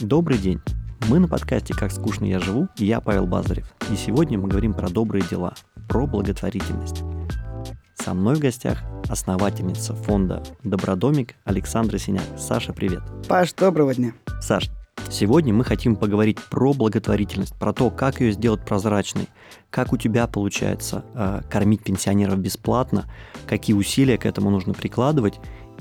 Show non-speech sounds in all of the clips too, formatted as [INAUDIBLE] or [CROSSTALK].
Добрый день! Мы на подкасте «Как скучно я живу» и я Павел Базарев. И сегодня мы говорим про добрые дела, про благотворительность. Со мной в гостях основательница фонда «Добродомик» Александра Синяк. Саша, привет. Паш, доброго дня. Саш, сегодня мы хотим поговорить про благотворительность, про то, как ее сделать прозрачной, как у тебя получается э, кормить пенсионеров бесплатно, какие усилия к этому нужно прикладывать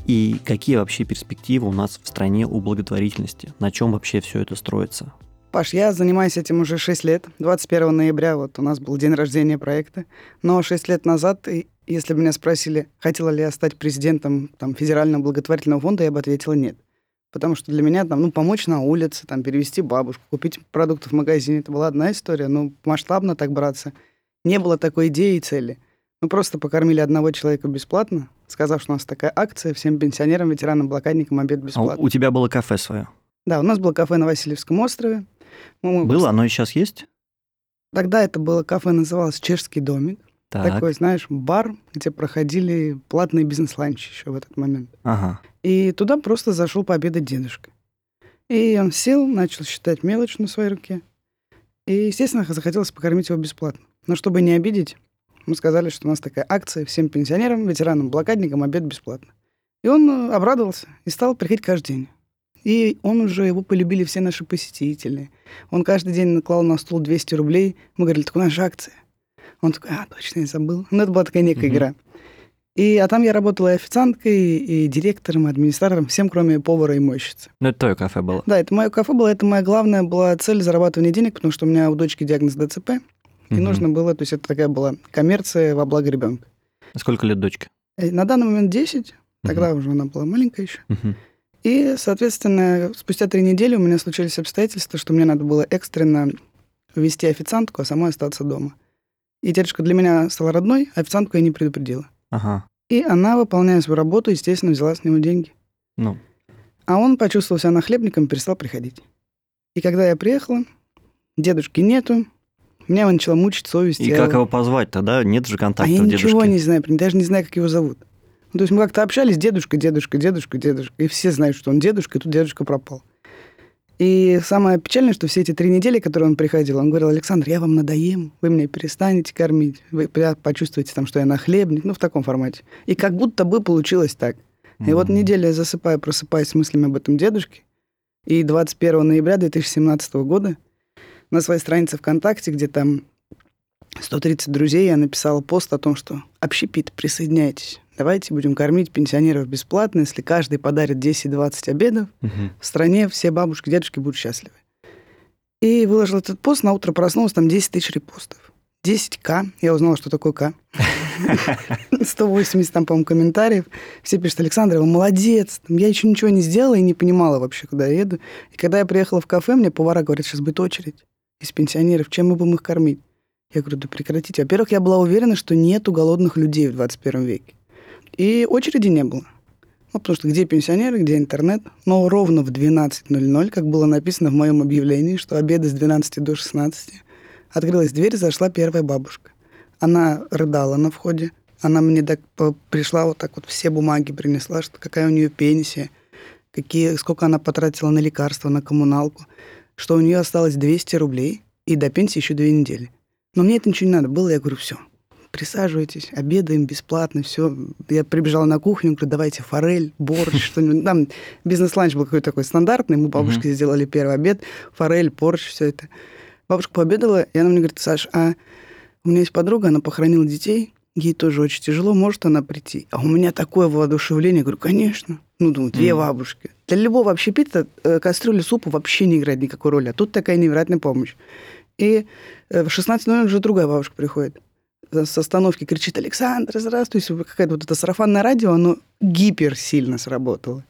и какие вообще перспективы у нас в стране у благотворительности, на чем вообще все это строится. Паш, я занимаюсь этим уже 6 лет. 21 ноября вот у нас был день рождения проекта. Но 6 лет назад, если бы меня спросили, хотела ли я стать президентом там, федерального благотворительного фонда, я бы ответила нет. Потому что для меня там, ну, помочь на улице, там, перевести бабушку, купить продукты в магазине, это была одна история. Но масштабно так браться не было такой идеи и цели. Мы просто покормили одного человека бесплатно, сказав, что у нас такая акция, всем пенсионерам, ветеранам, блокадникам обед бесплатно. А у тебя было кафе свое? Да, у нас было кафе на Васильевском острове. Мы, было, оно и сейчас есть? Тогда это было кафе, называлось «Чешский домик». Так. Такой, знаешь, бар, где проходили платные бизнес-ланчи еще в этот момент. Ага. И туда просто зашел пообедать дедушка. И он сел, начал считать мелочь на своей руке. И, естественно, захотелось покормить его бесплатно. Но чтобы не обидеть, мы сказали, что у нас такая акция всем пенсионерам, ветеранам, блокадникам обед бесплатно. И он э, обрадовался и стал приходить каждый день. И он уже, его полюбили все наши посетители. Он каждый день наклал на стол 200 рублей. Мы говорили, так у нас же акция. Он такой, а, точно, я забыл. Ну, это была такая некая mm-hmm. игра. И, а там я работала и официанткой, и директором, и администратором, всем, кроме повара и мойщицы. Ну, это твое кафе было? Да, это мое кафе было. Это моя главная была цель зарабатывания денег, потому что у меня у дочки диагноз ДЦП. И угу. нужно было, то есть это такая была коммерция во благо ребенка. Сколько лет дочке? Э, на данный момент 10, тогда угу. уже она была маленькая еще. Угу. И, соответственно, спустя три недели у меня случились обстоятельства, что мне надо было экстренно ввести официантку, а самой остаться дома. И дедушка для меня стала родной, а официантку я не предупредила. Ага. И она, выполняя свою работу, естественно, взяла с него деньги. Ну. А он почувствовал себя нахлебником и перестал приходить. И когда я приехала, дедушки нету, меня его начала мучить совесть. И как его позвать тогда? Нет же контакта а я дедушки. ничего не знаю, даже не знаю, как его зовут. Ну, то есть мы как-то общались, дедушка, дедушка, дедушка, дедушка. И все знают, что он дедушка, и тут дедушка пропал. И самое печальное, что все эти три недели, которые он приходил, он говорил, Александр, я вам надоем, вы меня перестанете кормить, вы почувствуете там, что я нахлебник, ну, в таком формате. И как будто бы получилось так. И вот неделю я засыпаю, просыпаюсь с мыслями об этом дедушке. И 21 ноября 2017 года на своей странице ВКонтакте, где там 130 друзей, я написала пост о том, что общепит, присоединяйтесь. Давайте будем кормить пенсионеров бесплатно. Если каждый подарит 10-20 обедов, угу. в стране все бабушки, дедушки будут счастливы. И выложил этот пост, на утро проснулся, там 10 тысяч репостов. 10к. Я узнала, что такое к. 180 [LAUGHS] там, по-моему, комментариев. Все пишут, Александр, вы молодец. Я еще ничего не сделала и не понимала вообще, куда я еду. И когда я приехала в кафе, мне повара говорят, сейчас будет очередь из пенсионеров, чем мы будем их кормить? Я говорю, да прекратите. Во-первых, я была уверена, что нету голодных людей в 21 веке. И очереди не было. Ну, потому что где пенсионеры, где интернет. Но ровно в 12.00, как было написано в моем объявлении, что обеды с 12 до 16, открылась дверь, зашла первая бабушка. Она рыдала на входе. Она мне так пришла вот так вот все бумаги принесла, что какая у нее пенсия, какие, сколько она потратила на лекарства, на коммуналку что у нее осталось 200 рублей и до пенсии еще две недели. Но мне это ничего не надо было, я говорю, все, присаживайтесь, обедаем бесплатно, все. Я прибежала на кухню, говорю, давайте форель, борщ, [LAUGHS] что-нибудь. Там бизнес-ланч был какой-то такой стандартный, мы бабушке сделали первый обед, форель, борщ, все это. Бабушка пообедала, и она мне говорит, Саш, а у меня есть подруга, она похоронила детей, ей тоже очень тяжело, может она прийти? А у меня такое воодушевление, я говорю, конечно. Ну, думаю, две бабушки. Для любого общепита э, кастрюля супа вообще не играет никакой роли, а тут такая невероятная помощь. И э, в 16.00 уже другая бабушка приходит с остановки кричит «Александр, здравствуйте!» Какая-то вот это сарафанное радио, оно гипер сильно сработало.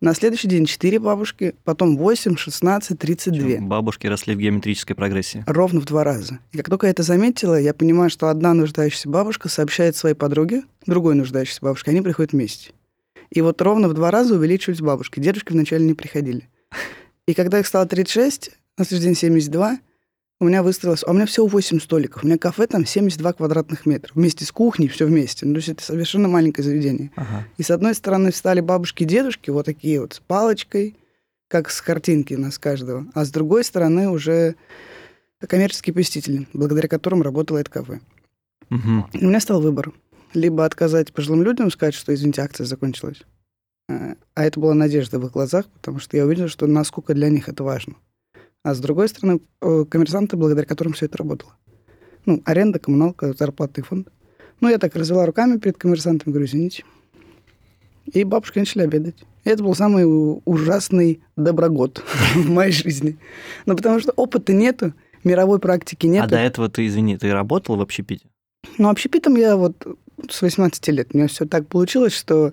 На следующий день 4 бабушки, потом 8, 16, 32. Чем бабушки росли в геометрической прогрессии. Ровно в два раза. И как только я это заметила, я понимаю, что одна нуждающаяся бабушка сообщает своей подруге, другой нуждающейся бабушке, они приходят вместе. И вот ровно в два раза увеличивались бабушки. Дедушки вначале не приходили. И когда их стало 36, на следующий день 72, у меня выстроилось... А у меня всего 8 столиков. У меня кафе там 72 квадратных метра. Вместе с кухней, все вместе. Ну, то есть это совершенно маленькое заведение. Ага. И с одной стороны встали бабушки и дедушки, вот такие вот, с палочкой, как с картинки нас каждого. А с другой стороны уже коммерческие посетители, благодаря которым работало это кафе. Угу. И у меня стал выбор. Либо отказать пожилым людям, сказать, что, извините, акция закончилась. А а это была надежда в их глазах, потому что я увидел, что насколько для них это важно. А с другой стороны, э, коммерсанты, благодаря которым все это работало. Ну, аренда, коммуналка, зарплатный фонд. Ну, я так развела руками перед коммерсантом, говорю, извините. И бабушки начали обедать. И это был самый ужасный доброгод [LAUGHS] в моей жизни. Ну, потому что опыта нету, мировой практики А нету. до этого ты, извини, ты работал в общепите? Ну, общепитом я вот с 18 лет. У меня все так получилось, что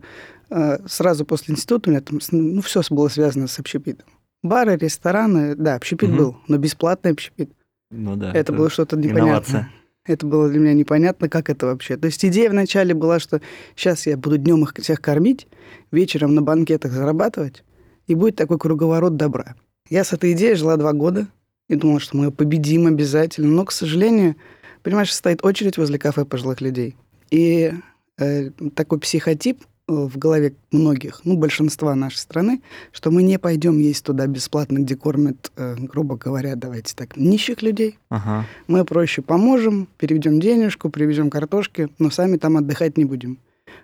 э, сразу после института у меня там, ну, все было связано с общепитом. Бары, рестораны, да, общепит Мгм. был, но бесплатный общепит. Ну да. это, было что-то непонятное. инновация. Это было для меня непонятно, как это вообще. То есть идея вначале была, что сейчас я буду днем их всех кормить, вечером на банкетах зарабатывать, и будет такой круговорот добра. Я с этой идеей жила два года и думала, что мы ее победим обязательно. Но, к сожалению, понимаешь, стоит очередь возле кафе пожилых людей. И э, такой психотип э, в голове многих, ну, большинства нашей страны, что мы не пойдем есть туда бесплатно, где кормят, э, грубо говоря, давайте так, нищих людей. Ага. Мы проще поможем, переведем денежку, привезем картошки, но сами там отдыхать не будем.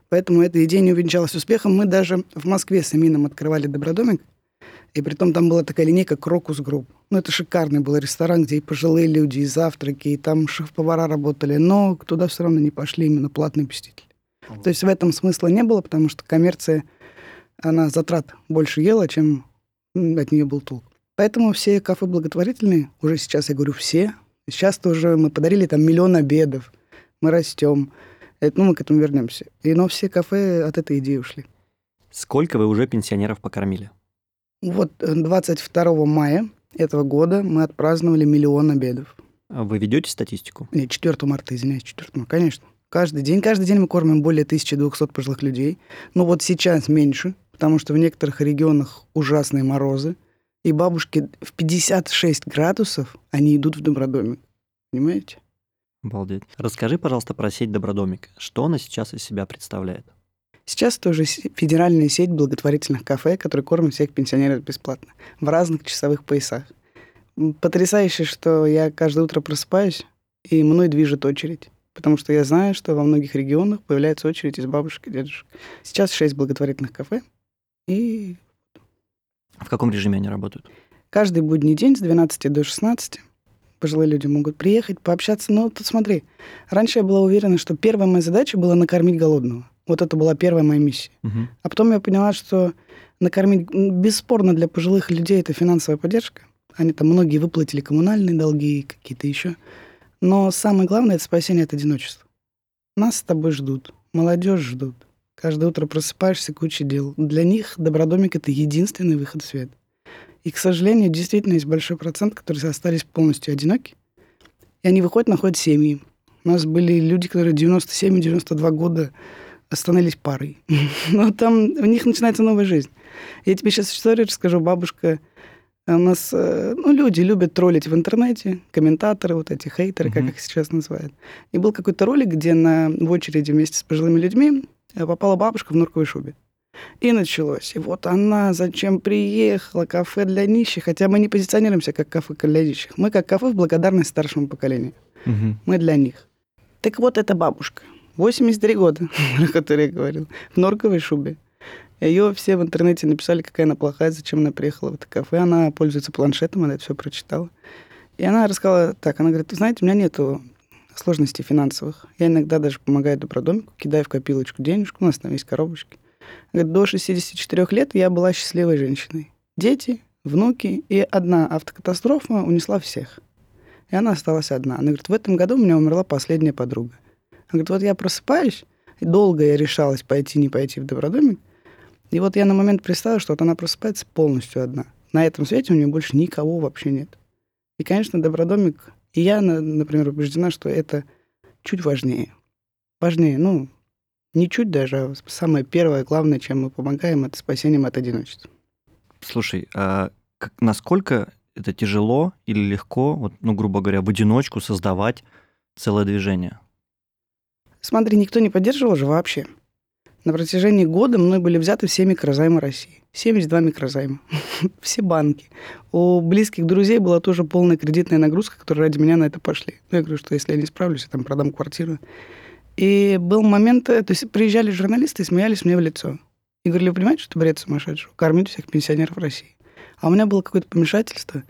Поэтому эта идея не увенчалась успехом. Мы даже в Москве с Амином открывали добродомик, и притом там была такая линейка Крокус Групп. Ну, это шикарный был ресторан, где и пожилые люди, и завтраки, и там шеф-повара работали, но туда все равно не пошли именно платные посетители. То есть в этом смысла не было, потому что коммерция, она затрат больше ела, чем от нее был толк. Поэтому все кафе благотворительные, уже сейчас я говорю все, сейчас тоже мы подарили там миллион обедов, мы растем. Это, ну, мы к этому вернемся. И, но все кафе от этой идеи ушли. Сколько вы уже пенсионеров покормили? Вот э, 22 мая этого года мы отпраздновали миллион обедов. А Вы ведете статистику? Нет, 4 марта, извиняюсь, 4 марта, конечно. Каждый день, каждый день мы кормим более 1200 пожилых людей. Но вот сейчас меньше, потому что в некоторых регионах ужасные морозы. И бабушки в 56 градусов, они идут в добродомик. Понимаете? Обалдеть. Расскажи, пожалуйста, про сеть Добродомик. Что она сейчас из себя представляет? Сейчас тоже федеральная сеть благотворительных кафе, которые кормят всех пенсионеров бесплатно в разных часовых поясах. Потрясающе, что я каждое утро просыпаюсь, и мной движет очередь. Потому что я знаю, что во многих регионах появляется очередь из бабушек и дедушек. Сейчас шесть благотворительных кафе, и В каком режиме они работают? каждый будний день с 12 до 16 пожилые люди могут приехать, пообщаться. Но тут смотри, раньше я была уверена, что первая моя задача была накормить голодного. Вот это была первая моя миссия. Мгм. А потом я поняла, что накормить, бесспорно, для пожилых людей это финансовая поддержка. Они там многие выплатили коммунальные долги, какие-то еще. Но самое главное это спасение от одиночества. Нас с тобой ждут, молодежь ждут. Каждое утро просыпаешься, куча дел. Для них добродомик это единственный выход в свет. И, к сожалению, действительно есть большой процент, которые остались полностью одиноки. И они выходят, находят семьи. У нас были люди, которые 97-92 года становились парой. [LAUGHS] Но там у них начинается новая жизнь. Я тебе сейчас историю расскажу. Бабушка у нас, э, ну, люди любят троллить в интернете, комментаторы, вот эти хейтеры, как их сейчас называют. И был какой-то ролик, где на, в очереди вместе с пожилыми людьми э, попала бабушка в норковой шубе. И началось. И вот она зачем приехала, кафе для нищих. Хотя мы не позиционируемся как кафе для нищих. Мы как кафе в благодарность старшему поколению. Мгм. Мы для них. Так вот, эта бабушка, 83 года, [LAUGHS] о которой я говорил, в норковой шубе. Ее все в интернете написали, какая она плохая, зачем она приехала в это кафе. Она пользуется планшетом, она это все прочитала. И она рассказала так, она говорит, «Вы знаете, у меня нету сложностей финансовых. Я иногда даже помогаю добродомику, кидаю в копилочку денежку, у нас там есть коробочки. Говорит, до 64 лет я была счастливой женщиной. Дети, внуки и одна автокатастрофа унесла всех. И она осталась одна. Она говорит, в этом году у меня умерла последняя подруга. Она говорит, вот я просыпаюсь, и долго я решалась пойти, не пойти в добродомик. И вот я на момент представила, что вот она просыпается полностью одна. На этом свете у нее больше никого вообще нет. И, конечно, добродомик, и я, на- например, убеждена, что это чуть важнее. Важнее, ну, не чуть даже, а самое первое, главное, чем мы помогаем, это спасением от одиночества. Слушай, а как- насколько это тяжело или легко, вот, ну, грубо говоря, в одиночку создавать целое движение? Смотри, никто не поддерживал же вообще. На протяжении года мной были взяты все микрозаймы России. 72 микрозайма. [LAUGHS] все банки. У близких друзей была тоже полная кредитная нагрузка, которые ради меня на это пошли. Ну, я говорю, что если я не справлюсь, я там продам квартиру. И был момент, э, то есть приезжали журналисты и смеялись мне в лицо. И говорили, вы понимаете, что бред сумасшедший? Кормить всех пенсионеров России. А у меня было какое-то помешательство.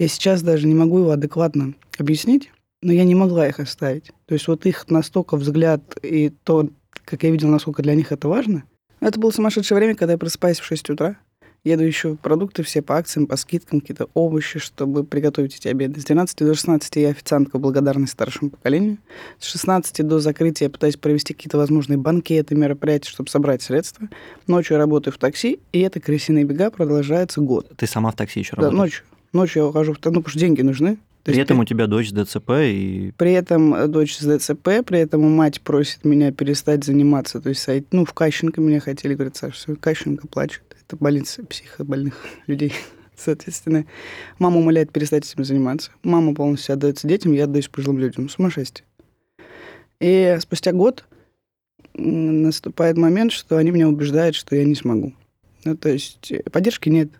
Я сейчас даже не могу его адекватно объяснить, но я не могла их оставить. То есть вот их настолько взгляд и то, как я видел, насколько для них это важно. Это было сумасшедшее время, когда я просыпаюсь в 6 утра, еду еще продукты все по акциям, по скидкам, какие-то овощи, чтобы приготовить эти обеды. С 12 до 16 я официантка благодарность старшему поколению. С 16 до закрытия я пытаюсь провести какие-то возможные банкеты, мероприятия, чтобы собрать средства. Ночью я работаю в такси, и это крысиные бега продолжается год. Ты сама в такси еще Да, работаешь? ночью. Ночью я ухожу в... Ну, потому что деньги нужны. То При этом у тебя дочь с ДЦП и... При этом э, дочь с ДЦП, при этом мать просит меня перестать заниматься. То есть, ну, в Кащенко меня хотели, говорят, Саша, все, Кащенко плачет. Это больница психобольных [LAUGHS] людей. Соответственно, мама умоляет перестать этим заниматься. Мама полностью отдается детям, я отдаюсь пожилым людям. Сумасшествие. И спустя год наступает момент, что они меня убеждают, что я не смогу. Ну, то есть э, поддержки нет.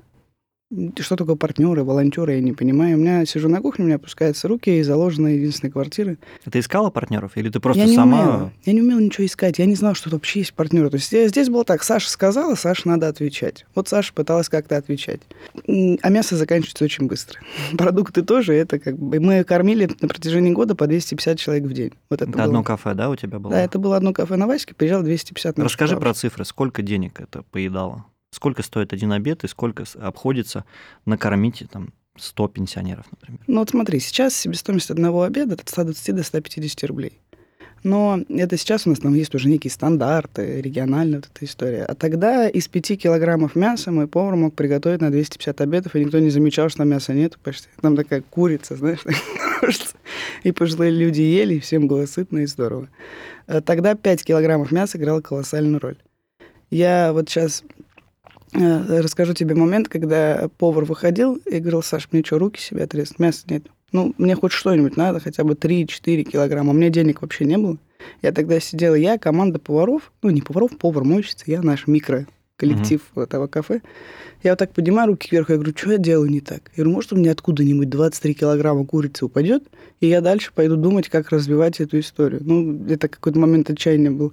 Что такое партнеры, волонтеры, я не понимаю. У меня сижу на кухне, у меня опускаются руки, и заложена единственная квартира. Ты искала партнеров? Или ты просто я не сама... умела. Я не умела ничего искать. Я не знала, что вообще есть партнеры. То есть я- здесь было так, Саша сказала, Саша надо отвечать. Вот Саша пыталась как-то отвечать. А мясо заканчивается очень быстро. [LAUGHS] Продукты тоже, это как бы... Мы кормили на протяжении года по 250 человек в день. Вот это, Это было. одно кафе, да, у тебя было? Да, это было одно кафе на Ваське, приезжало 250 наших Расскажи про цифры. Сколько денег это поедало? Сколько стоит один обед и сколько обходится накормить там 100 пенсионеров, например? Ну вот смотри, сейчас себестоимость одного обеда от 120 до 150 рублей. Но это сейчас у нас там есть уже некие стандарты, региональная вот эта история. А тогда из 5 килограммов мяса мой повар мог приготовить на 250 обедов, и никто не замечал, что мяса нет почти. Там такая курица, знаешь, [LAUGHS] и пожилые люди ели, и всем было сытно и здорово. А Тогда 5 килограммов мяса играло колоссальную роль. Я вот сейчас Э, Расскажу тебе момент, когда повар выходил и говорил, Саш, мне что, руки себе отрезать? Мяса нет. Ну, мне хоть что-нибудь надо, хотя бы 3-4 килограмма. У меня денег вообще не было. Я тогда сидела, я, команда поваров, ну, не поваров, повар, мойщица, я наш микро коллектив этого кафе. Я вот так поднимаю руки кверху, я говорю, что я делаю не так? Я говорю, может, у меня откуда-нибудь 23 килограмма курицы упадет, и я дальше пойду думать, как развивать эту историю. Ну, это какой-то момент отчаяния был.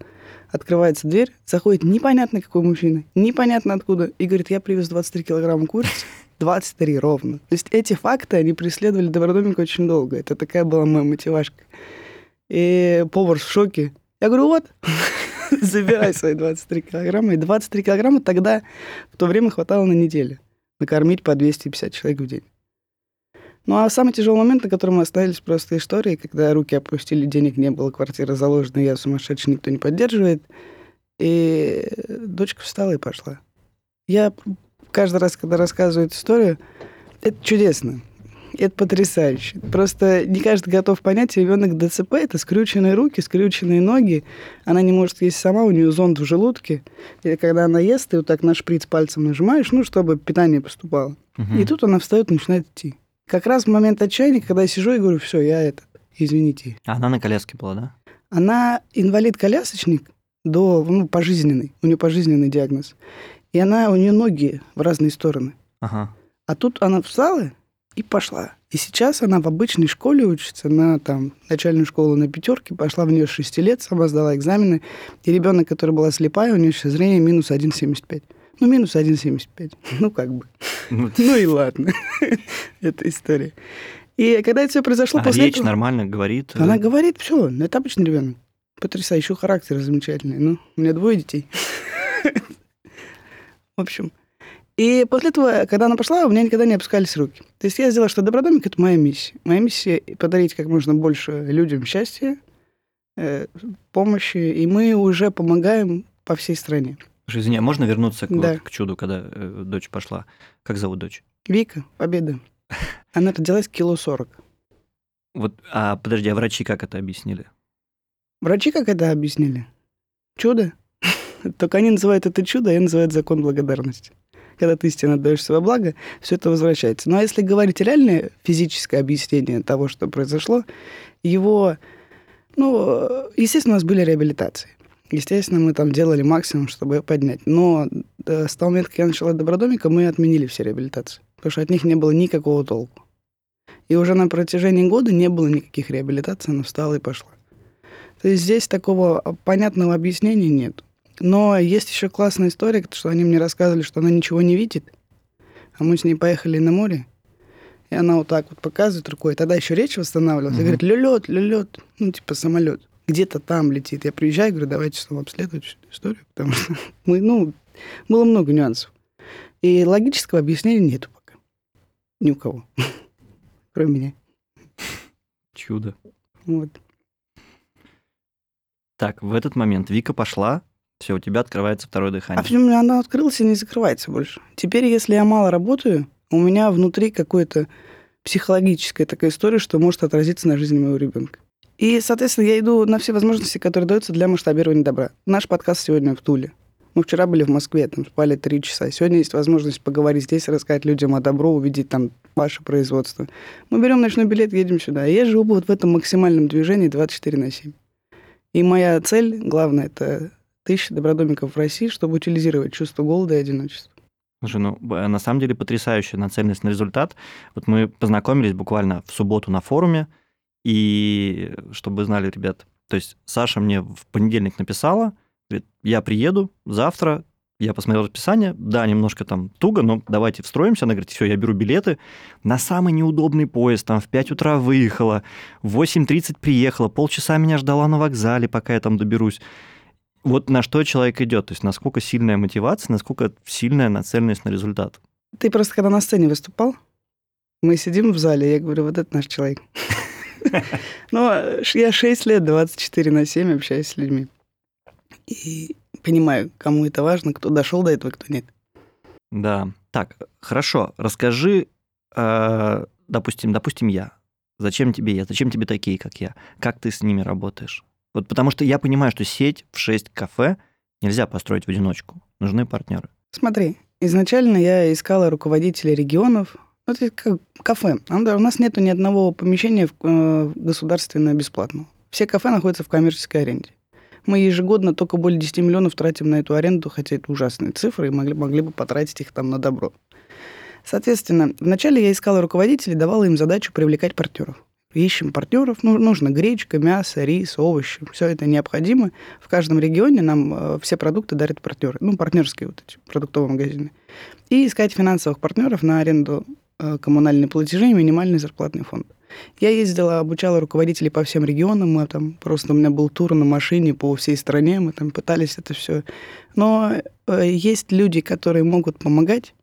Открывается дверь, заходит непонятно какой мужчина, непонятно откуда, и говорит, я привез 23 килограмма курицы, 23 ровно. То есть эти факты, они преследовали Добродомика очень долго. Это такая была моя мотивашка. И повар в шоке. Я говорю, вот, [LAUGHS] забирай свои 23 килограмма. И 23 килограмма тогда в то время хватало на неделю. Накормить по 250 человек в день. Ну а самый тяжелый момент, на котором мы остановились просто истории, когда руки опустили, денег не было, квартира заложена, я сумасшедший, никто не поддерживает. И дочка встала и пошла. Я каждый раз, когда рассказываю эту историю, это чудесно. Это потрясающе. Просто не каждый готов понять, ребенок ДЦП это скрюченные руки, скрюченные ноги. Она не может есть сама, у нее зонд в желудке. И когда она ест, ты вот так на шприц пальцем нажимаешь, ну, чтобы питание поступало. Мгм. И тут она встает и начинает идти. Как раз в момент отчаяния, когда я сижу и говорю, все, я этот, извините. А она на коляске была, да? Она инвалид-колясочник до, ну, пожизненный. У нее пожизненный диагноз. И она, у нее ноги в разные стороны. Ага. А тут она встала и пошла. И сейчас она в обычной школе учится, на там, начальную школу на пятерке, пошла в нее с 6 лет, сама сдала экзамены. И ребенок, который была слепая, у нее сейчас зрение минус 1,75. Ну, минус 1,75. [LAUGHS] Ну, как бы. Ну, [LAUGHS] Ну и ладно. [LAUGHS] Это история. И когда это все произошло а после речь этого... нормально говорит? э, Она говорит, все, это обычный ребенок. Потрясающий характер, замечательный. Ну, у меня двое детей. В общем. И после этого, когда она пошла, у меня никогда не опускались руки. То есть я сделала, что Добродомик – это моя миссия. Моя миссия – подарить как можно больше людям счастья, э, помощи, и мы уже помогаем по всей стране. Слушай, Извини, а можно вернуться к, вот Да. к чуду, когда э, дочь пошла? Как зовут дочь? Вика, победа. [LAUGHS] Она родилась кило сорок. Вот, а подожди, а врачи как это объяснили? Врачи как это объяснили? Чудо. [LAUGHS] Только они называют это чудо, а я называю это закон благодарности. Когда ты истинно отдаешь свое благо, все это возвращается. Ну а если говорить реальное физическое объяснение того, что произошло, его, ну, естественно, у нас были реабилитации. Естественно, мы там делали максимум, чтобы ее поднять. Но э, с того момента, как я начала добродомика, мы отменили все реабилитации, потому что от них не было никакого толку. И уже на протяжении года не было никаких реабилитаций, она встала и пошла. То есть здесь такого понятного объяснения нет. Но есть еще классная история, что они мне рассказывали, что она ничего не видит, а мы с ней поехали на море, и она вот так вот показывает рукой. Тогда еще речь восстанавливалась. Угу. И говорит, лёлёт, лёлёт, ну, типа самолет. Где-то там летит. Я приезжаю, говорю, давайте снова обследовать историю, потому что [LAUGHS] мы, ну, было много нюансов. И логического объяснения нету пока. Ни у кого. [LAUGHS] Кроме меня. Чудо. Вот. Так, в этот момент Вика пошла, все, у тебя открывается второе дыхание. А почему она открылась и не закрывается больше? Теперь, если я мало работаю, у меня внутри какое-то психологическая такая история, что может отразиться на жизни моего ребенка. И, соответственно, я иду на все возможности, которые даются для масштабирования добра. Наш подкаст сегодня в Туле. Мы вчера были в Москве, там спали три часа. Сегодня есть возможность поговорить здесь, рассказать людям о добро, увидеть там ваше производство. Мы берем ночной билет, едем сюда. Я живу вот в этом максимальном движении 24 на 7. И моя цель, главное, это тысячи добродомиков в России, чтобы утилизировать чувство голода и одиночества. Слушай, ну, на самом деле потрясающая нацеленность на результат. Вот мы познакомились буквально в субботу на форуме, и чтобы знали, ребят, то есть Саша мне в понедельник написала, говорит, я приеду завтра, я посмотрел расписание, да, немножко там туго, но давайте встроимся. Она говорит, все, я беру билеты на самый неудобный поезд, там в 5 утра выехала, в 8.30 приехала, полчаса меня ждала на вокзале, пока я там доберусь. Вот на что человек идет, то есть насколько сильная мотивация, насколько сильная нацеленность на результат. Ты просто когда на сцене выступал, мы сидим в зале, я говорю, вот это наш человек. [LAUGHS] Ну, я 6 лет, 24 на 7 общаюсь с людьми. И понимаю, кому это важно, кто дошел до этого, кто нет. Да. Так, хорошо. Расскажи, э, допустим, допустим, я. Зачем тебе я? Зачем тебе такие, как я? Как ты с ними работаешь? Вот потому что я понимаю, что сеть в 6 кафе нельзя построить в одиночку. Нужны партнеры. Смотри, изначально я искала руководителей регионов. Ну, это как кафе. У нас нет ни одного помещения э, государственно бесплатного. Все кафе находятся в коммерческой аренде. Мы ежегодно только более 10 миллионов тратим на эту аренду, хотя это ужасные цифры, и могли, могли бы потратить их там на добро. Соответственно, вначале я искала руководителей, давала им задачу привлекать партнеров ищем партнеров. Ну, нужно гречка, мясо, рис, овощи. Все это необходимо. В каждом регионе нам э, все продукты дарят партнеры. Ну, партнерские вот эти продуктовые магазины. И искать финансовых партнеров на аренду э, коммунальные платежи и минимальный зарплатный фонд. Я ездила, обучала руководителей по всем регионам. Мы там просто у меня был тур на машине по всей стране. Мы там пытались это все. Но э, есть люди, которые могут помогать,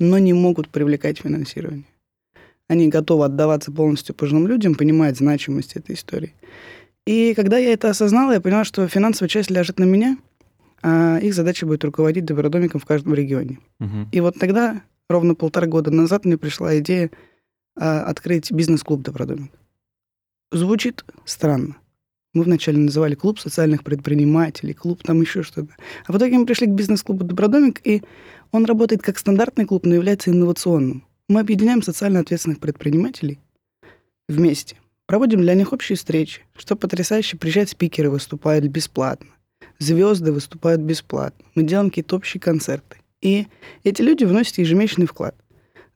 но не могут привлекать финансирование они готовы отдаваться полностью пожилым людям, понимают значимость этой истории. И когда я это осознала, я поняла, что финансовая часть ляжет на меня, а их задача будет руководить добродомиком в каждом регионе. Угу. И вот тогда, ровно полтора года назад, мне пришла идея а, открыть бизнес-клуб «Добродомик». Звучит странно. Мы вначале называли клуб социальных предпринимателей, клуб там еще что-то. А в итоге мы пришли к бизнес-клубу «Добродомик», и он работает как стандартный клуб, но является инновационным. Мы объединяем социально ответственных предпринимателей вместе. Проводим для них общие встречи. Что потрясающе, приезжают спикеры, выступают бесплатно. Звезды выступают бесплатно. Мы делаем какие-то общие концерты. И эти люди вносят ежемесячный вклад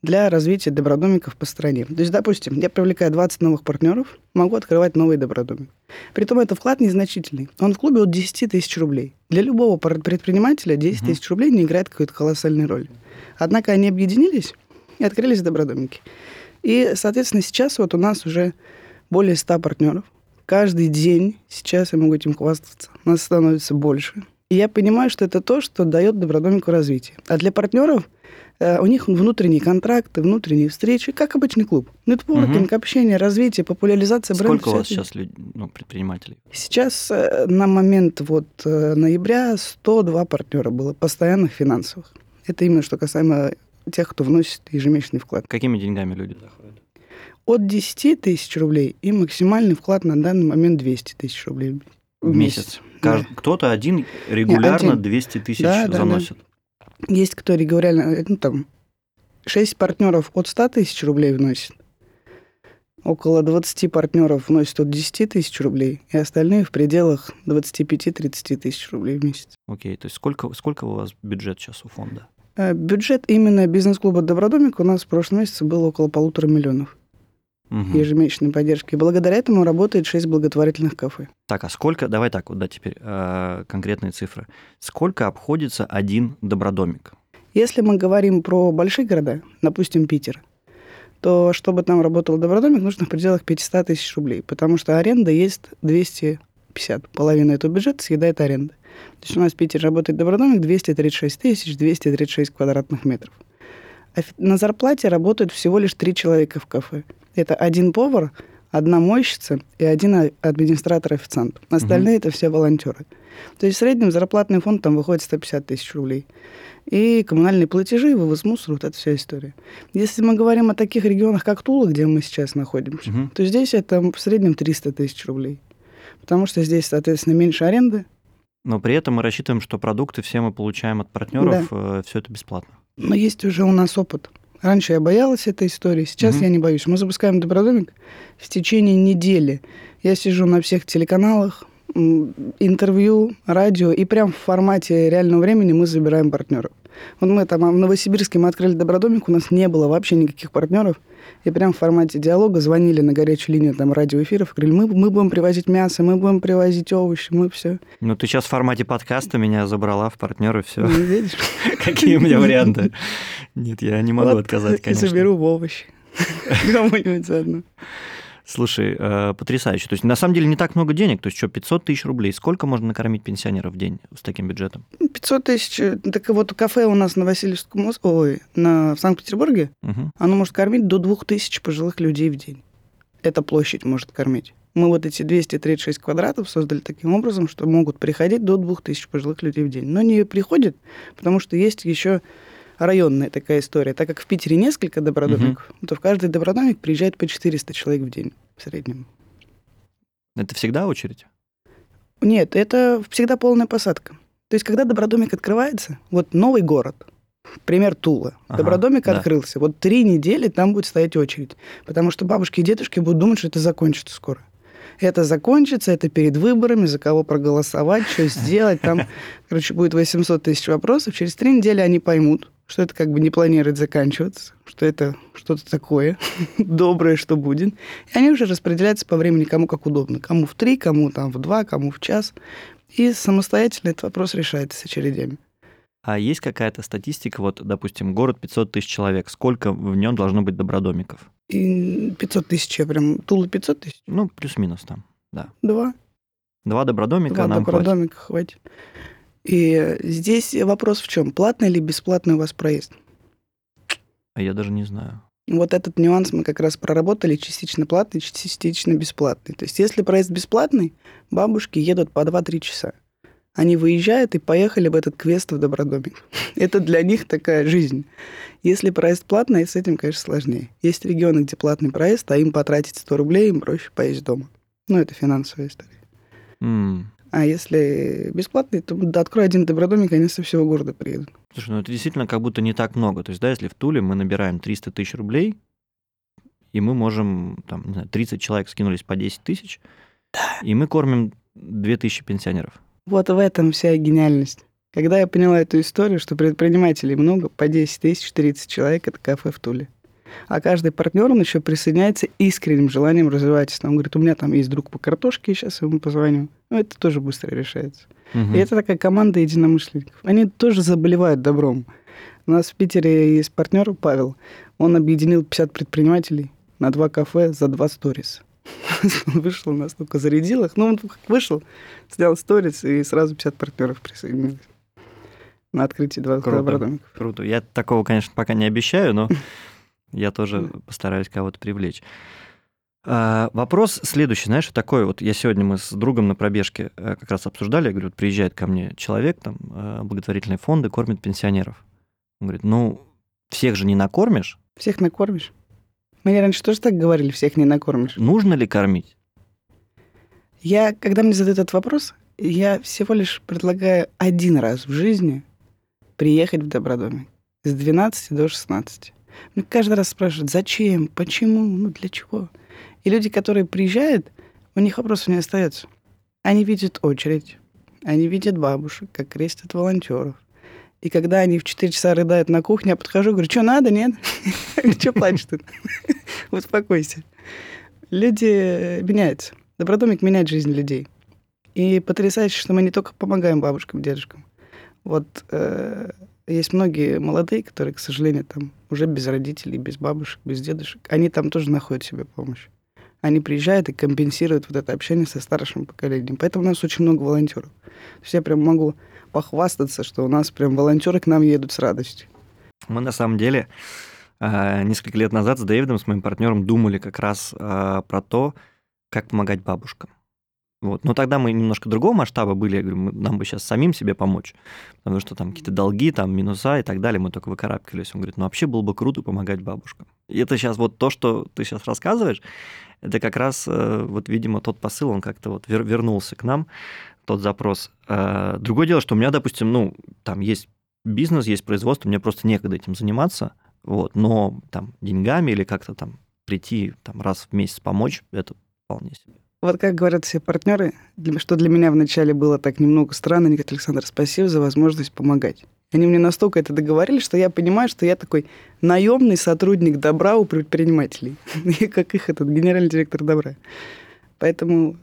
для развития добродомиков по стране. То есть, допустим, я привлекаю 20 новых партнеров, могу открывать новый добродомик. Притом это вклад незначительный. Он в клубе от 10 тысяч рублей. Для любого предпринимателя 10 тысяч рублей не играет какой-то колоссальной роли. Однако они объединились и открылись добродомики. И, соответственно, сейчас вот у нас уже более 100 партнеров. Каждый день сейчас я могу этим хвастаться. Нас становится больше. И я понимаю, что это то, что дает добродомику развитие. А для партнеров э, у них внутренние контракты, внутренние встречи, как обычный клуб. Нетворкинг, угу. общение, развитие, популяризация бренда. Сколько у вас сейчас людей, ну, предпринимателей? Сейчас э, на момент вот э, ноября 102 партнера было, постоянных финансовых. Это именно что касаемо тех, кто вносит ежемесячный вклад. Какими деньгами люди заходят? От 10 тысяч рублей и максимальный вклад на данный момент 200 тысяч рублей в месяц. Да. Кто-то один регулярно один. 200 тысяч да, заносит. Да, да. Есть кто регулярно, ну там, 6 партнеров от 100 тысяч рублей вносит. Около 20 партнеров вносят от 10 тысяч рублей, и остальные в пределах 25-30 тысяч рублей в месяц. Окей, то есть сколько, сколько у вас бюджет сейчас у фонда? Э, бюджет именно бизнес-клуба «Добродомик» у нас в прошлом месяце был около полутора миллионов Мгм. ежемесячной поддержки. И благодаря этому работает 6 благотворительных кафе. Так, а сколько, давай так вот, да, теперь э, конкретные цифры. Сколько обходится один добродомик? Если мы говорим про большие города, допустим, Питер, то чтобы там работал добродомик, нужно в пределах 500 тысяч рублей, потому что аренда есть 250. Половина этого бюджета съедает аренда. То есть у нас в Питере работает добродомик 236 тысяч 236 квадратных метров. А на зарплате работают всего лишь три человека в кафе. Это один повар, одна мойщица и один а- администратор-официант. Остальные это все волонтеры. То есть в среднем зарплатный фонд там выходит 150 тысяч рублей. И коммунальные платежи, вывоз мусора, вот эта вся история. Если мы говорим о таких регионах, как Тула, где мы сейчас находимся, Мгм. то здесь это в среднем 300 тысяч рублей. Потому что здесь, соответственно, меньше аренды, Но при этом мы рассчитываем, что продукты все мы получаем от партнеров, все это бесплатно. но есть уже у нас опыт. Раньше я боялась этой истории, сейчас Мгм. я не боюсь. Мы запускаем Добродомик в течение недели. Я сижу на всех телеканалах, интервью, радио, и прям в формате реального времени мы забираем партнеров. Вот мы там а, в Новосибирске мы открыли Добродомик, у нас не было вообще никаких партнеров. И прям в формате диалога звонили на горячую линию там радиоэфиров, говорили, мы, мы будем привозить мясо, мы будем привозить овощи, мы все. Ну, ты сейчас в формате подкаста меня забрала в партнеры, все. Видишь? [LAUGHS] Какие у меня варианты? Нет, я не могу отказать, конечно. заберу в овощи. [LAUGHS] Кому-нибудь заодно. Слушай, э, потрясающе. То есть, на самом деле, не так много денег. То есть, что, 500 тысяч рублей. Сколько можно накормить пенсионеров в день с таким бюджетом? 500 тысяч. э, Так вот кафе у нас на Васильевском ос- ой, на, в Санкт-Петербурге, Мгм. оно может кормить до 2000 пожилых людей в день. Эта площадь может кормить. Мы вот эти 236 квадратов создали таким образом, что могут приходить до 2000 пожилых людей в день. Но не приходят, потому что есть еще районная такая история. Так как в Питере несколько добродомиков, то в каждый добродомик приезжает по 400 человек в день в среднем. Это всегда очередь? Нет, это всегда полная посадка. То есть, когда Добродомик открывается, вот новый город, пример Тула, Ага, Добродомик да. открылся, вот три недели там будет стоять очередь, потому что бабушки и дедушки будут думать, что это закончится скоро. Это закончится, это перед выборами, за кого проголосовать, что сделать. Там, [LAUGHS] короче, будет 800 тысяч вопросов. Через три недели они поймут, что это как бы не планирует заканчиваться, что это что-то такое [LAUGHS] доброе, что будет. И они уже распределяются по времени кому как удобно. Кому в три, кому там в два, кому в час. И самостоятельно этот вопрос решается с очередями. А есть какая-то статистика, вот, допустим, город 500 тысяч человек, сколько в нем должно быть добродомиков? И 500 тысяч, я прям... Тула 500 тысяч? Ну, плюс-минус там. Два. Два добродомика Два нам хватит. добродомика хватит. И здесь вопрос в чем? Платный или бесплатный у вас проезд? А я даже не знаю. Вот этот нюанс мы как раз проработали, частично платный, частично бесплатный. То есть если проезд бесплатный, бабушки едут по 2-3 часа. Они выезжают и поехали в этот квест в Добродомик. [LAUGHS] Это для них такая жизнь. Если проезд платный, с этим, конечно, сложнее. Есть регионы, где платный проезд, а им потратить 100 рублей, им проще поесть дома. Ну, это финансовая история. М. А если бесплатный, то да, открой один Добродомик, они со всего города приедут. Слушай, ну это действительно как будто не так много. То есть, да, если в Туле мы набираем 300 тысяч рублей, и мы можем, там, не знаю, 30 человек скинулись по 10 тысяч, и мы кормим 2000 пенсионеров. Вот в этом вся гениальность. Когда я поняла эту историю, что предпринимателей много, по 10 тысяч, 30 человек, это кафе в Туле. А каждый партнер, он еще присоединяется искренним желанием развиваться. Он говорит, у меня там есть друг по картошке, сейчас ему позвоню. Ну, это тоже быстро решается. Мгм. И это такая команда единомышленников. Они тоже заболевают добром. У нас в Питере есть партнер Павел. Он объединил 50 предпринимателей на два кафе за два сторис. [LAUGHS] Он вышел, настолько зарядил их. Ну, он вышел, снял сторис, и сразу 50 партнеров присоединились на открытие два Круто. добродомиков. Круто. Я такого, конечно, пока не обещаю, но [LAUGHS] я тоже постараюсь кого-то привлечь. А, Вопрос следующий, знаешь, такой вот. Я сегодня мы с другом на пробежке э, как раз обсуждали, я говорю, вот приезжает ко мне человек, там, э, благотворительные фонды кормят пенсионеров. Он говорит, ну, всех же не накормишь, Всех накормишь? Мне раньше тоже так говорили, всех не накормишь. нужно ли кормить? Я, когда мне задают этот вопрос, я всего лишь предлагаю один раз в жизни приехать в Добродомик с 12 до 16. Мне каждый раз спрашивают, зачем, почему, ну для чего. И люди, которые приезжают, у них вопросов не остается. Они видят очередь, они видят бабушек, как крестят волонтеров. И когда они в 4 часа рыдают на кухне, я подхожу, говорю, что надо, нет? [LAUGHS] Что плачешь тут? [LAUGHS] Успокойся. Люди меняются. Добродомик меняет жизнь людей. И потрясающе, что мы не только помогаем бабушкам, дедушкам. Вот э, есть многие молодые, которые, к сожалению, там уже без родителей, без бабушек, без дедушек. Они там тоже находят себе помощь. Они приезжают и компенсируют вот это общение со старшим поколением. Поэтому у нас очень много волонтеров. То есть я прям могу похвастаться, что у нас прям волонтеры к нам едут с радостью. Мы на самом деле э, несколько лет назад с Дэвидом, с моим партнером, думали как раз э, про то, как помогать бабушкам. Вот. Но тогда мы немножко другого масштаба были. Я говорю, нам бы сейчас самим себе помочь. Потому что там какие-то долги, там минуса и так далее, мы только выкарабкались. Он говорит, ну вообще было бы круто помогать бабушкам. И это сейчас вот то, что ты сейчас рассказываешь, это как раз, э, вот, видимо, тот посыл, он как-то вот вернулся к нам, тот запрос. Э, другое дело, что у меня, допустим, ну, там есть бизнес, есть производство, мне просто некогда этим заниматься, вот, но там деньгами или как-то там прийти там раз в месяц помочь, это вполне себе. Вот как говорят все партнеры, что для меня вначале было так немного странно, они говорят, Александр, спасибо за возможность помогать. Они мне настолько это договорили, что я понимаю, что я такой наемный сотрудник добра у предпринимателей. [LAUGHS] И как их этот генеральный директор добра. Поэтому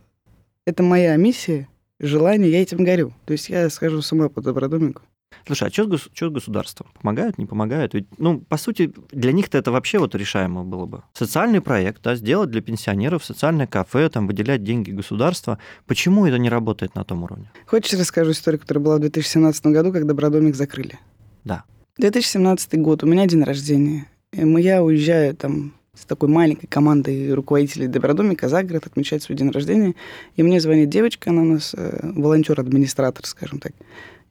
это моя миссия, желание, я этим горю. То есть я схожу с ума по добродомику. Слушай, а что с, что с государством? Помогают, не помогают? Ведь, ну, по сути, для них-то это вообще вот решаемо было бы. Социальный проект, да, сделать для пенсионеров социальное кафе, там, выделять деньги государства. Почему это не работает на том уровне? Хочешь, расскажу историю, которая была в 2017 году, когда Добродомик закрыли? Да. 2017 год, у меня день рождения. И я уезжаю там с такой маленькой командой руководителей Добродомика за город отмечать свой день рождения. И мне звонит девочка, она у нас э, волонтер-администратор, скажем так.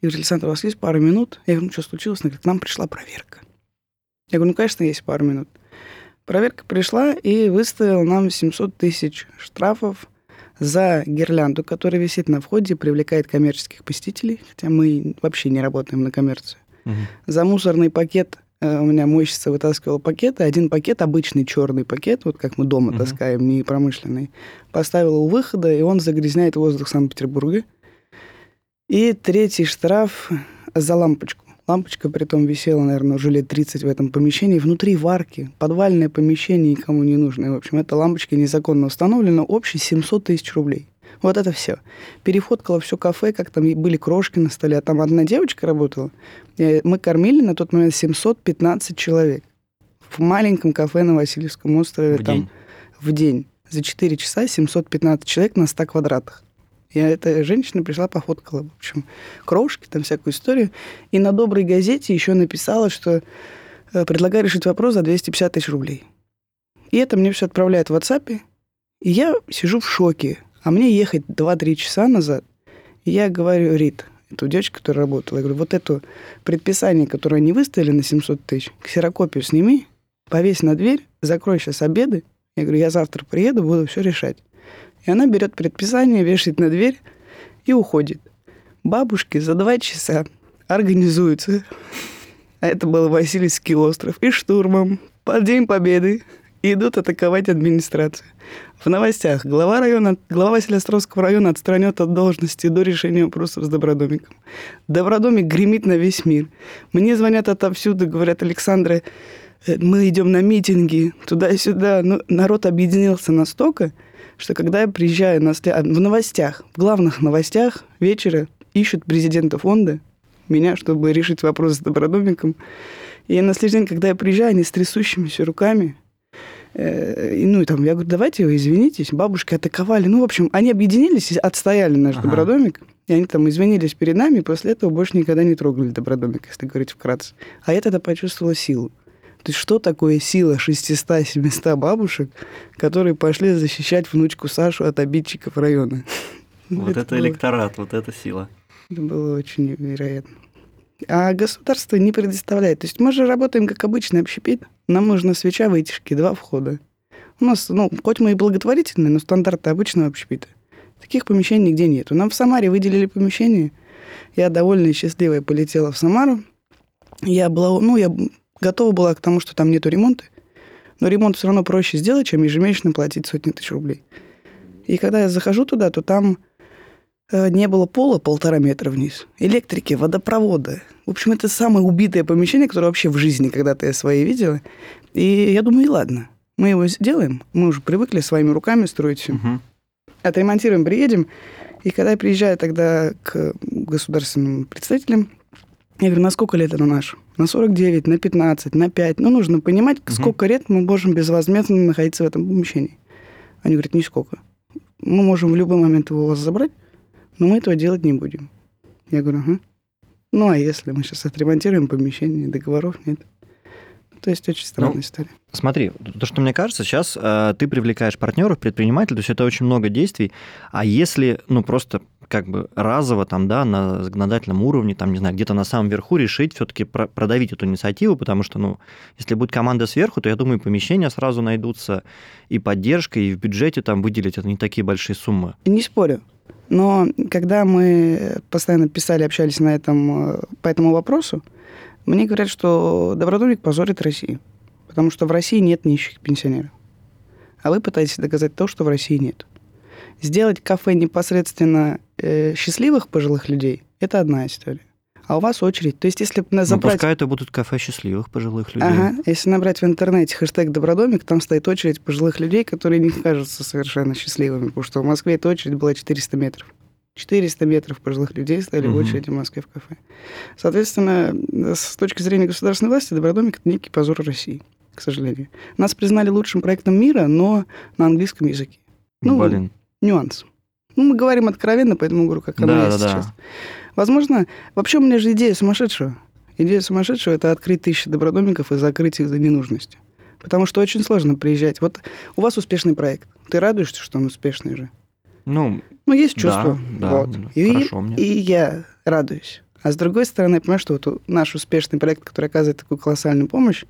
И говорит, Александр, у вас есть пару минут? Я говорю, ну что случилось? Она говорит, к нам пришла проверка. Я говорю, ну, конечно, есть пару минут. Проверка пришла и выставила нам 700 тысяч штрафов за гирлянду, которая висит на входе, привлекает коммерческих посетителей, хотя мы вообще не работаем на коммерцию. Угу. За мусорный пакет э, у меня мощница вытаскивала пакеты. Один пакет, обычный черный пакет, вот как мы дома угу. таскаем, не промышленный, поставила у выхода, и он загрязняет воздух Санкт-Петербурга. И третий штраф за лампочку. Лампочка при том висела, наверное, уже лет 30 в этом помещении. Внутри варки, подвальное помещение никому не нужно. в общем, эта лампочка незаконно установлена. Общий 700 тысяч рублей. Вот это все. Перефоткала все кафе, как там были крошки на столе. А там одна девочка работала. Мы кормили на тот момент 715 человек. В маленьком кафе на Васильевском острове. В там, день? В день. За 4 часа 715 человек на 100 квадратах. И эта женщина пришла, пофоткала, в общем, крошки, там всякую историю. И на доброй газете еще написала, что э, предлагаю решить вопрос за 250 тысяч рублей. И это мне все отправляют в WhatsApp. И я сижу в шоке. А мне ехать 2-3 часа назад. И я говорю, Рит, эту девочку, которая работала, я говорю, вот это предписание, которое они выставили на 700 тысяч, ксерокопию сними, повесь на дверь, закрой сейчас обеды. Я говорю, я завтра приеду, буду все решать. И она берет предписание, вешает на дверь и уходит. Бабушки за два часа организуются. А это был Васильевский остров. И штурмом под День Победы идут атаковать администрацию. В новостях глава, района, глава Василиостровского района отстранен от должности до решения вопросов с Добродомиком. Добродомик гремит на весь мир. Мне звонят отовсюду, говорят, Александра, э, мы идем на митинги туда-сюда. Но народ объединился настолько, что когда я приезжаю на след... в новостях, в главных новостях вечера ищут президента фонда, меня, чтобы решить вопрос с добродомиком. И на следующий день, когда я приезжаю, они с трясущимися руками, э, ну, и там, я говорю, давайте вы извинитесь, бабушки атаковали. Ну, в общем, они объединились и отстояли наш ага. добродомик. И они там извинились перед нами, и после этого больше никогда не трогали добродомик, если говорить вкратце. А я тогда почувствовала силу. То есть что такое сила 600-700 бабушек, которые пошли защищать внучку Сашу от обидчиков района? [LAUGHS] Вот это, это было... электорат, вот это сила. Это было очень невероятно. А государство не предоставляет. То есть мы же работаем как обычный общепит. Нам нужна свеча, вытяжки, два входа. У нас, ну, хоть мы и благотворительные, но стандарты обычного общепита. Таких помещений нигде нету. Нам в Самаре выделили помещение. Я довольно счастливая полетела в Самару. Я была, ну, я готова была к тому, что там нету ремонта. Но ремонт все равно проще сделать, чем ежемесячно платить сотни тысяч рублей. И когда я захожу туда, то там э, не было пола полтора метра вниз, электрики, водопровода. В общем, это самое убитое помещение, которое вообще в жизни когда-то я свои видела. И я думаю, и ладно, мы его сделаем. Мы уже привыкли своими руками строить все. Мгм. Отремонтируем, приедем. И когда я приезжаю тогда к государственным представителям, я говорю, на сколько лет это наш? На 49, на 15, на 5. Ну, нужно понимать, Мгм. сколько лет мы можем безвозмездно находиться в этом помещении. Они говорят, нисколько. Мы можем в любой момент его у вас забрать, но мы этого делать не будем. Я говорю, ага. Ну, а если мы сейчас отремонтируем помещение, договоров нет? То есть очень странная Ну, история. Смотри, то, что мне кажется, сейчас э, ты привлекаешь партнеров, предпринимателей, то есть это очень много действий. А если, ну, просто как бы разово там, да, на законодательном уровне, там, не знаю, где-то на самом верху решить все-таки продавить эту инициативу, потому что, ну, если будет команда сверху, то, я думаю, помещения сразу найдутся, и поддержка, и в бюджете там выделить это не такие большие суммы. Не спорю. Но когда мы постоянно писали, общались на этом, э, по этому вопросу, мне говорят, что Добродомик позорит Россию. Потому что в России нет нищих пенсионеров. А вы пытаетесь доказать то, что в России нет. Сделать кафе непосредственно э, счастливых пожилых людей – это одна история. А у вас очередь. То есть, если б на- Ну, пускай это будут кафе счастливых пожилых людей. Ага, если набрать в интернете хэштег «Добродомик», там стоит очередь пожилых людей, которые не кажутся совершенно счастливыми, потому что в Москве эта очередь была 400 метров. 400 метров пожилых людей стояли в Мгм. очереди в Москве в кафе. Соответственно, с точки зрения государственной власти, «Добродомик» — это некий позор России, к сожалению. Нас признали лучшим проектом мира, но на английском языке. Ну, Блин. Нюанс. Ну, мы говорим откровенно, поэтому говорю, как оно Да, есть да, да. сейчас. Возможно, вообще у меня же идея сумасшедшего. Идея сумасшедшего – это открыть тысячи добродомиков и закрыть их за ненужностью. Потому что очень сложно приезжать. Вот у вас успешный проект. Ты радуешься, что он успешный же? Ну, Ну, есть Да, чувство. да, вот. ну, и, хорошо мне. и я радуюсь. А с другой стороны, я понимаю, что вот наш успешный проект, который оказывает такую колоссальную помощь,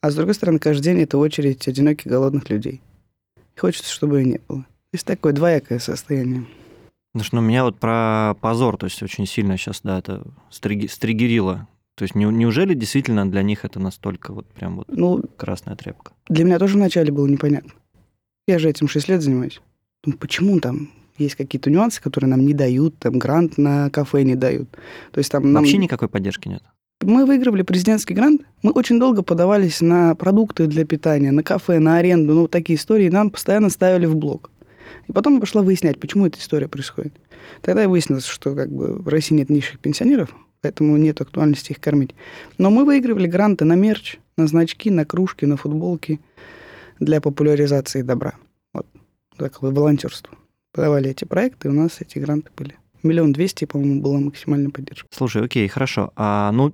а с другой стороны, каждый день это очередь одиноких голодных людей. И хочется, чтобы ее не было. Есть такое двоякое состояние. Потому что ну, меня вот про позор, то есть очень сильно сейчас, да, это стриги- стригерило. То есть не- неужели действительно для них это настолько вот прям вот Ну, красная тряпка? Для меня тоже вначале было непонятно. Я же этим 6 лет занимаюсь. Думаю, почему там есть какие-то нюансы, которые нам не дают, там грант на кафе не дают. То есть там нам... Вообще никакой поддержки нет. Мы выигрывали президентский грант, мы очень долго подавались на продукты для питания, на кафе, на аренду, ну, вот такие истории нам постоянно ставили в блок. И потом пошла выяснять, почему эта история происходит. Тогда и выяснилось, что как бы в России нет низших пенсионеров, поэтому нет актуальности их кормить. Но мы выигрывали гранты на мерч, на значки, на кружки, на футболки для популяризации добра. Вот такое волонтерство. Подавали эти проекты, и у нас эти гранты были. Миллион двести, по-моему, была максимальная поддержка. Слушай, окей, хорошо. А ну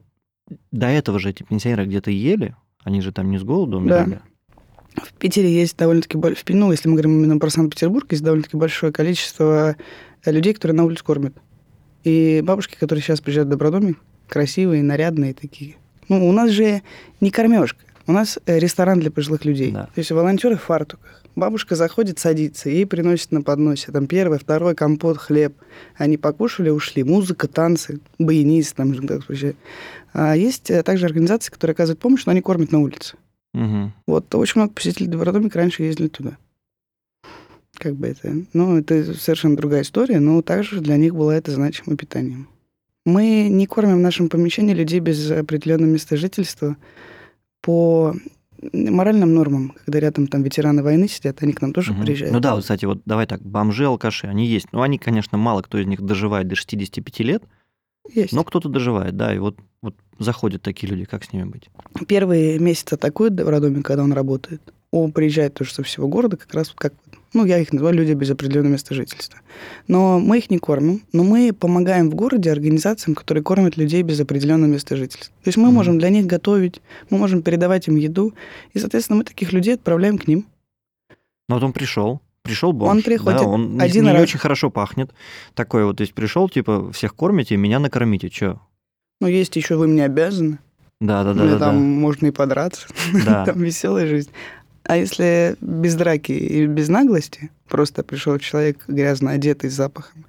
до этого же эти пенсионеры где-то ели, они же там не с голоду умирали. В Питере есть довольно-таки. Ну, если мы говорим именно про Санкт-Петербург, есть довольно-таки большое количество э, людей, которые на улице кормят. И бабушки, которые сейчас приезжают в Добродомик, красивые, нарядные такие. Ну, у нас же не кормежка. У нас э, ресторан для пожилых людей. Да. То есть волонтеры в фартуках. Бабушка заходит, садится, ей приносят на подносе там первый, второй компот, хлеб. Они покушали, ушли. Музыка, танцы, баянист там вообще. А есть э, также организации, которые оказывают помощь, но они кормят на улице. Мгм. Вот очень много посетителей Добродомика раньше ездили туда. Как бы это... Ну, это совершенно другая история, но также для них было это значимым питанием. Мы не кормим в нашем помещении людей без определенного места жительства по моральным нормам. Когда рядом там ветераны войны сидят, они к нам тоже Мгм. приезжают. Ну да, вот, кстати, вот давай так, бомжи, алкаши, они есть. Ну, они, конечно, мало кто из них доживает до 65 лет, Есть. но кто-то доживает, да, и вот, вот заходят такие люди, как с ними быть? Первые месяцы атакуют Добродомик, когда он работает. Он приезжает тоже со всего города, как раз вот как... Ну, я их называю люди без определенного места жительства. Но мы их не кормим, но мы помогаем в городе организациям, которые кормят людей без определенного места жительства. То есть мы Мгм. можем для них готовить, мы можем передавать им еду, и, соответственно, мы таких людей отправляем к ним. Ну, вот он пришел, пришел бомж. Он приходит да, он не- один не, раз. очень хорошо пахнет. Такой вот, то есть пришел, типа, всех кормите, меня накормите, что? Но есть еще вы мне обязаны. Да, да, да, Мне да, там да. можно и подраться. [LAUGHS] Да. Там веселая жизнь. А если без драки и без наглости, просто пришел человек грязно одетый с запахом,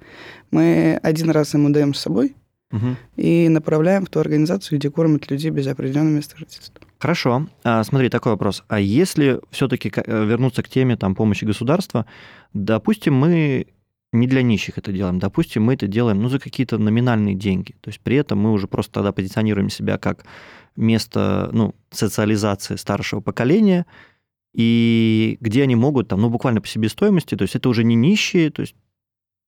мы один раз ему даем с собой Мгм. и направляем в ту организацию, где кормят людей без определенного места жительства. Хорошо. А, смотри, такой вопрос. А если все-таки э, вернуться к теме там, помощи государства, допустим, мы не для нищих это делаем. Допустим, мы это делаем ну, за какие-то номинальные деньги. То есть при этом мы уже просто тогда позиционируем себя как место ну, социализации старшего поколения, и где они могут там, ну, буквально по себестоимости, то есть это уже не нищие, то есть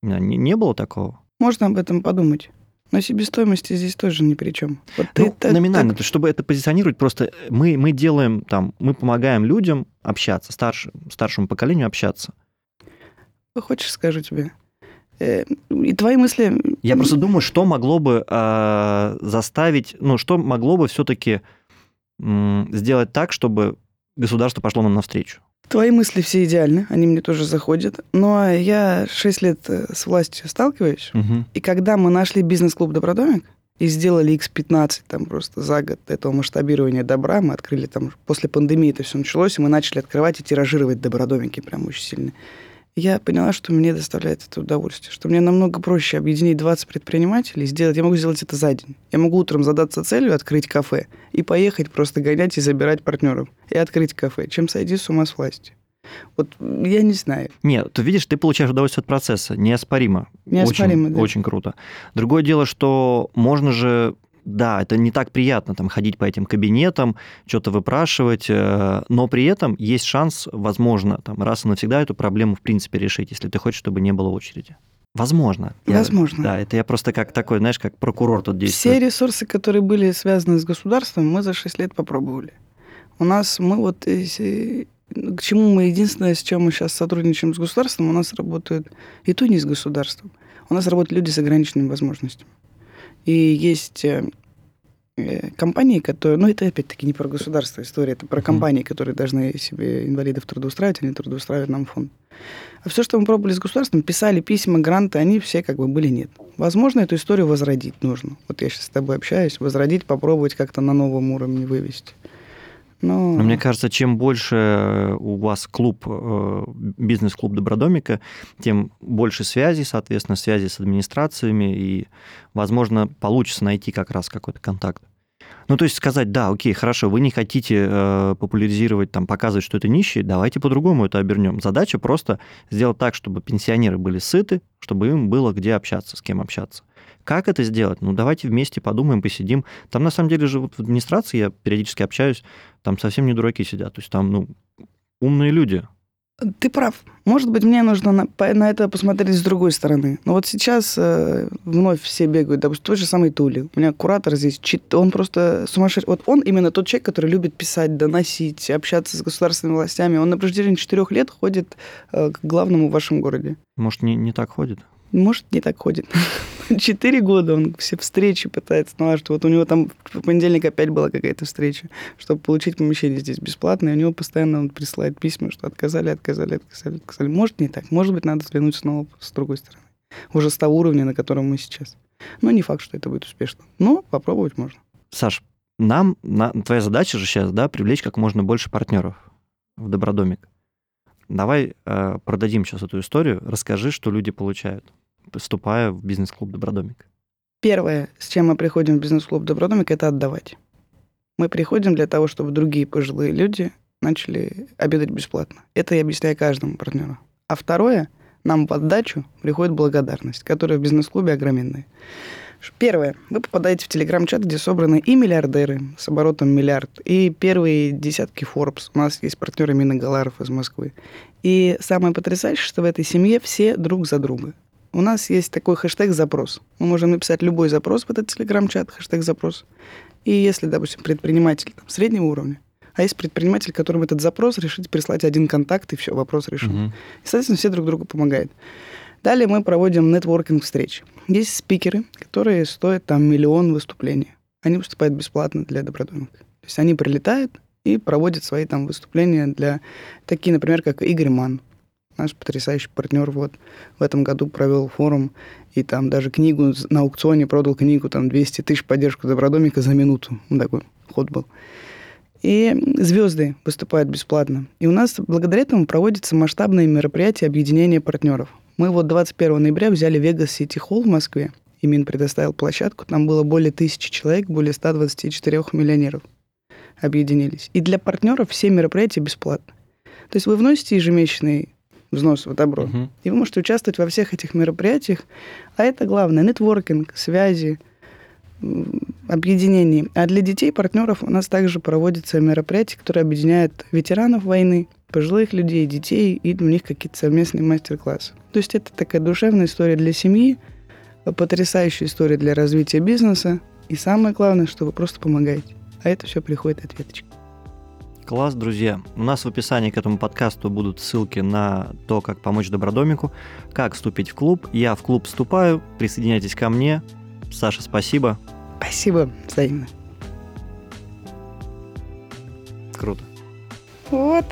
не, не было такого. Можно об этом подумать. Но себестоимости здесь тоже ни при чем. Вот ну, это, номинально, так... чтобы это позиционировать, просто мы, мы делаем там, мы помогаем людям общаться, старш, старшему поколению общаться. Хочешь, скажу тебе? Э, и твои мысли... Я просто думаю, что могло бы э, заставить, ну, что могло бы все-таки э, сделать так, чтобы государство пошло нам навстречу. Твои мысли все идеальны, они мне тоже заходят. Но я 6 лет э, с властью сталкиваюсь, угу. и когда мы нашли бизнес-клуб «Добродомик», и сделали X15 там просто за год этого масштабирования добра. Мы открыли там, после пандемии это все началось, и мы начали открывать и тиражировать добродомики прям очень сильно я поняла, что мне доставляет это удовольствие, что мне намного проще объединить 20 предпринимателей, сделать, я могу сделать это за день. Я могу утром задаться целью открыть кафе и поехать просто гонять и забирать партнеров, и открыть кафе, чем сойти с ума с властью. Вот я не знаю. Нет, ты видишь, ты получаешь удовольствие от процесса, неоспоримо. Неоспоримо, очень, да. Очень круто. Другое дело, что можно же да, это не так приятно там ходить по этим кабинетам, что-то выпрашивать, э, но при этом есть шанс, возможно, там раз и навсегда эту проблему в принципе решить, если ты хочешь, чтобы не было очереди. Возможно. Возможно. Я, да, это я просто как такой, знаешь, как прокурор тут действую. Все ресурсы, которые были связаны с государством, мы за 6 лет попробовали. У нас мы вот э, к чему мы единственное, с чем мы сейчас сотрудничаем с государством, у нас работают и то не с государством. У нас работают люди с ограниченными возможностями. И есть э, э, компании, которые... Ну, это опять-таки не про государство история, это про компании, которые должны себе инвалидов трудоустраивать, они трудоустраивают нам фонд. А все, что мы пробовали с государством, писали письма, гранты, они все как бы были нет. Возможно, эту историю возродить нужно. Вот я сейчас с тобой общаюсь, возродить, попробовать как-то на новом уровне вывести. Но... Но мне кажется, чем больше э, у вас клуб, э, бизнес-клуб Добродомика, тем больше связей, соответственно, связи с администрациями, и, возможно, получится найти как раз какой-то контакт. Ну, то есть сказать, да, окей, хорошо, вы не хотите э, популяризировать, там, показывать, что это нищие, давайте по-другому это обернем. Задача просто сделать так, чтобы пенсионеры были сыты, чтобы им было где общаться, с кем общаться. Как это сделать? Ну, давайте вместе подумаем, посидим. Там, на самом деле, же вот в администрации я периодически общаюсь, там совсем не дураки сидят. То есть там, ну, умные люди. Ты прав. Может быть, мне нужно на, на это посмотреть с другой стороны. Но вот сейчас э, вновь все бегают. Допустим, тот же самый Тули. У меня куратор здесь, он просто сумасшедший. Вот он именно тот человек, который любит писать, доносить, общаться с государственными властями. Он на протяжении четырех лет ходит э, к главному в вашем городе. Может, не, не так ходит? Может, не так ходит. [LAUGHS] Четыре года он все встречи пытается налаживать. Вот у него там в понедельник опять была какая-то встреча, чтобы получить помещение здесь бесплатно, и у него постоянно он присылает письма, что отказали, отказали, отказали, отказали. Может, не так. Может быть, надо взглянуть снова с другой стороны. Уже с того уровня, на котором мы сейчас. Но не факт, что это будет успешно. Но попробовать можно. Саш, нам, на, твоя задача же сейчас, да, привлечь как можно больше партнеров в Добродомик. Давай э, продадим сейчас эту историю. Расскажи, что люди получают поступая в бизнес-клуб «Добродомик»? Первое, с чем мы приходим в бизнес-клуб «Добродомик», это отдавать. Мы приходим для того, чтобы другие пожилые люди начали обедать бесплатно. Это я объясняю каждому партнеру. А второе, нам в отдачу приходит благодарность, которая в бизнес-клубе огроменная. Первое. Вы попадаете в телеграм-чат, где собраны и миллиардеры с оборотом миллиард, и первые десятки Forbes. У нас есть партнеры Мина Галаров из Москвы. И самое потрясающее, что в этой семье все друг за друга у нас есть такой хэштег «запрос». Мы можем написать любой запрос в этот телеграм-чат, хэштег «запрос». И если, допустим, предприниматель там, среднего уровня, а есть предприниматель, которому этот запрос решить прислать один контакт, и все, вопрос решен. Угу. И, соответственно, все друг другу помогают. Далее мы проводим нетворкинг встреч. Есть спикеры, которые стоят там миллион выступлений. Они выступают бесплатно для добродомника. То есть они прилетают и проводят свои там выступления для такие, например, как Игорь Ман наш потрясающий партнер вот в этом году провел форум и там даже книгу на аукционе продал книгу там 200 тысяч поддержку Добродомика за минуту. Ну, такой ход был. И звезды выступают бесплатно. И у нас благодаря этому проводятся масштабные мероприятия объединения партнеров. Мы вот 21 ноября взяли Vegas City Hall в Москве, и Мин предоставил площадку. Там было более тысячи человек, более 124 миллионеров. объединились. И для партнеров все мероприятия бесплатно. То есть вы вносите ежемесячный взнос в добро, Мгм. и вы можете участвовать во всех этих мероприятиях. А это главное, нетворкинг, связи, объединение. А для детей, партнеров у нас также проводятся мероприятия, которые объединяют ветеранов войны, пожилых людей, детей, и у них какие-то совместные мастер-классы. То есть это такая душевная история для семьи, потрясающая история для развития бизнеса. И самое главное, что вы просто помогаете. А это все приходит от веточки. Класс, друзья. У нас в описании к этому подкасту будут ссылки на то, как помочь Добродомику, как вступить в клуб. Я в клуб вступаю, присоединяйтесь ко мне. Саша, спасибо. Спасибо взаимно. Круто. Вот.